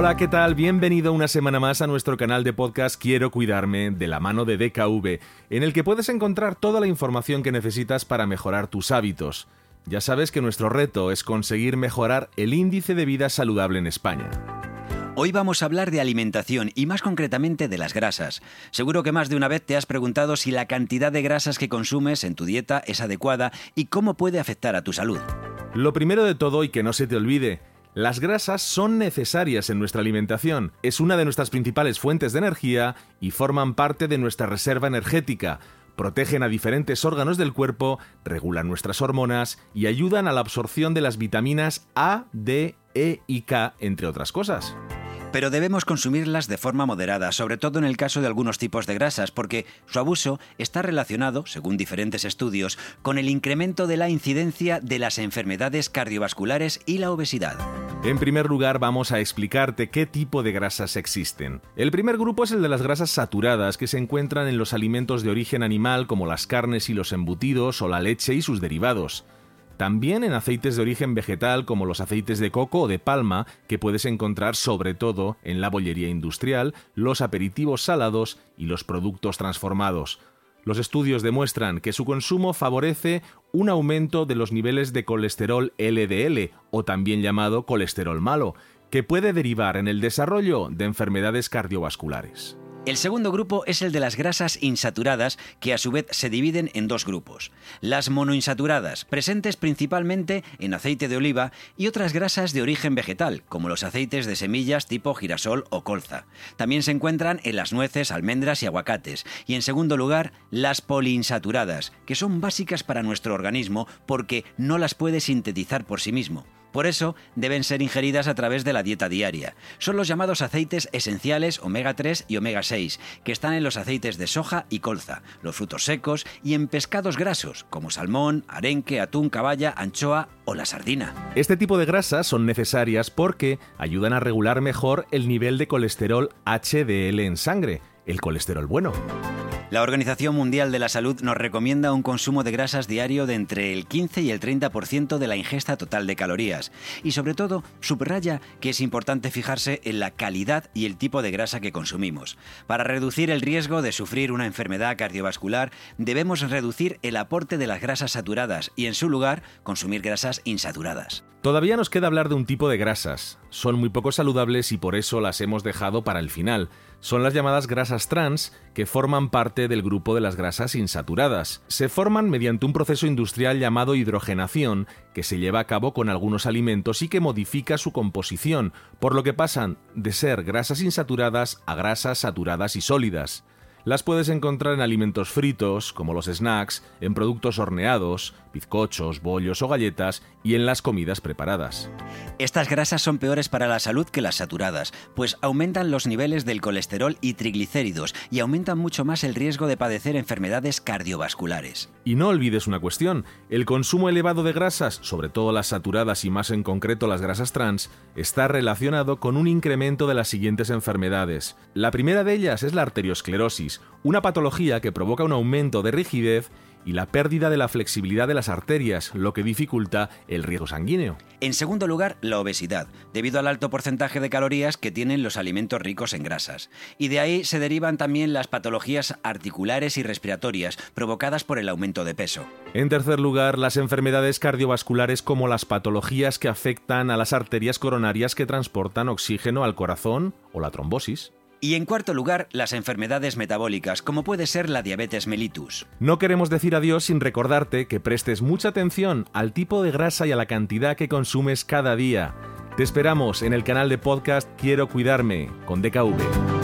Hola, ¿qué tal? Bienvenido una semana más a nuestro canal de podcast Quiero Cuidarme de la mano de DKV, en el que puedes encontrar toda la información que necesitas para mejorar tus hábitos. Ya sabes que nuestro reto es conseguir mejorar el índice de vida saludable en España. Hoy vamos a hablar de alimentación y más concretamente de las grasas. Seguro que más de una vez te has preguntado si la cantidad de grasas que consumes en tu dieta es adecuada y cómo puede afectar a tu salud. Lo primero de todo y que no se te olvide, las grasas son necesarias en nuestra alimentación, es una de nuestras principales fuentes de energía y forman parte de nuestra reserva energética. Protegen a diferentes órganos del cuerpo, regulan nuestras hormonas y ayudan a la absorción de las vitaminas A, D, E y K, entre otras cosas pero debemos consumirlas de forma moderada, sobre todo en el caso de algunos tipos de grasas, porque su abuso está relacionado, según diferentes estudios, con el incremento de la incidencia de las enfermedades cardiovasculares y la obesidad. En primer lugar, vamos a explicarte qué tipo de grasas existen. El primer grupo es el de las grasas saturadas, que se encuentran en los alimentos de origen animal como las carnes y los embutidos o la leche y sus derivados. También en aceites de origen vegetal como los aceites de coco o de palma, que puedes encontrar sobre todo en la bollería industrial, los aperitivos salados y los productos transformados. Los estudios demuestran que su consumo favorece un aumento de los niveles de colesterol LDL, o también llamado colesterol malo, que puede derivar en el desarrollo de enfermedades cardiovasculares. El segundo grupo es el de las grasas insaturadas, que a su vez se dividen en dos grupos. Las monoinsaturadas, presentes principalmente en aceite de oliva, y otras grasas de origen vegetal, como los aceites de semillas tipo girasol o colza. También se encuentran en las nueces, almendras y aguacates. Y en segundo lugar, las poliinsaturadas, que son básicas para nuestro organismo porque no las puede sintetizar por sí mismo. Por eso deben ser ingeridas a través de la dieta diaria. Son los llamados aceites esenciales omega 3 y omega 6, que están en los aceites de soja y colza, los frutos secos y en pescados grasos, como salmón, arenque, atún, caballa, anchoa o la sardina. Este tipo de grasas son necesarias porque ayudan a regular mejor el nivel de colesterol HDL en sangre, el colesterol bueno. La Organización Mundial de la Salud nos recomienda un consumo de grasas diario de entre el 15 y el 30% de la ingesta total de calorías. Y sobre todo, subraya que es importante fijarse en la calidad y el tipo de grasa que consumimos. Para reducir el riesgo de sufrir una enfermedad cardiovascular, debemos reducir el aporte de las grasas saturadas y en su lugar consumir grasas insaturadas. Todavía nos queda hablar de un tipo de grasas. Son muy poco saludables y por eso las hemos dejado para el final. Son las llamadas grasas trans, que forman parte del grupo de las grasas insaturadas. Se forman mediante un proceso industrial llamado hidrogenación, que se lleva a cabo con algunos alimentos y que modifica su composición, por lo que pasan de ser grasas insaturadas a grasas saturadas y sólidas. Las puedes encontrar en alimentos fritos, como los snacks, en productos horneados, bizcochos, bollos o galletas y en las comidas preparadas. Estas grasas son peores para la salud que las saturadas, pues aumentan los niveles del colesterol y triglicéridos y aumentan mucho más el riesgo de padecer enfermedades cardiovasculares. Y no olvides una cuestión, el consumo elevado de grasas, sobre todo las saturadas y más en concreto las grasas trans, está relacionado con un incremento de las siguientes enfermedades. La primera de ellas es la arteriosclerosis, una patología que provoca un aumento de rigidez y la pérdida de la flexibilidad de las arterias, lo que dificulta el riego sanguíneo. En segundo lugar, la obesidad, debido al alto porcentaje de calorías que tienen los alimentos ricos en grasas. Y de ahí se derivan también las patologías articulares y respiratorias provocadas por el aumento de peso. En tercer lugar, las enfermedades cardiovasculares como las patologías que afectan a las arterias coronarias que transportan oxígeno al corazón o la trombosis. Y en cuarto lugar, las enfermedades metabólicas, como puede ser la diabetes mellitus. No queremos decir adiós sin recordarte que prestes mucha atención al tipo de grasa y a la cantidad que consumes cada día. Te esperamos en el canal de podcast Quiero Cuidarme con DKV.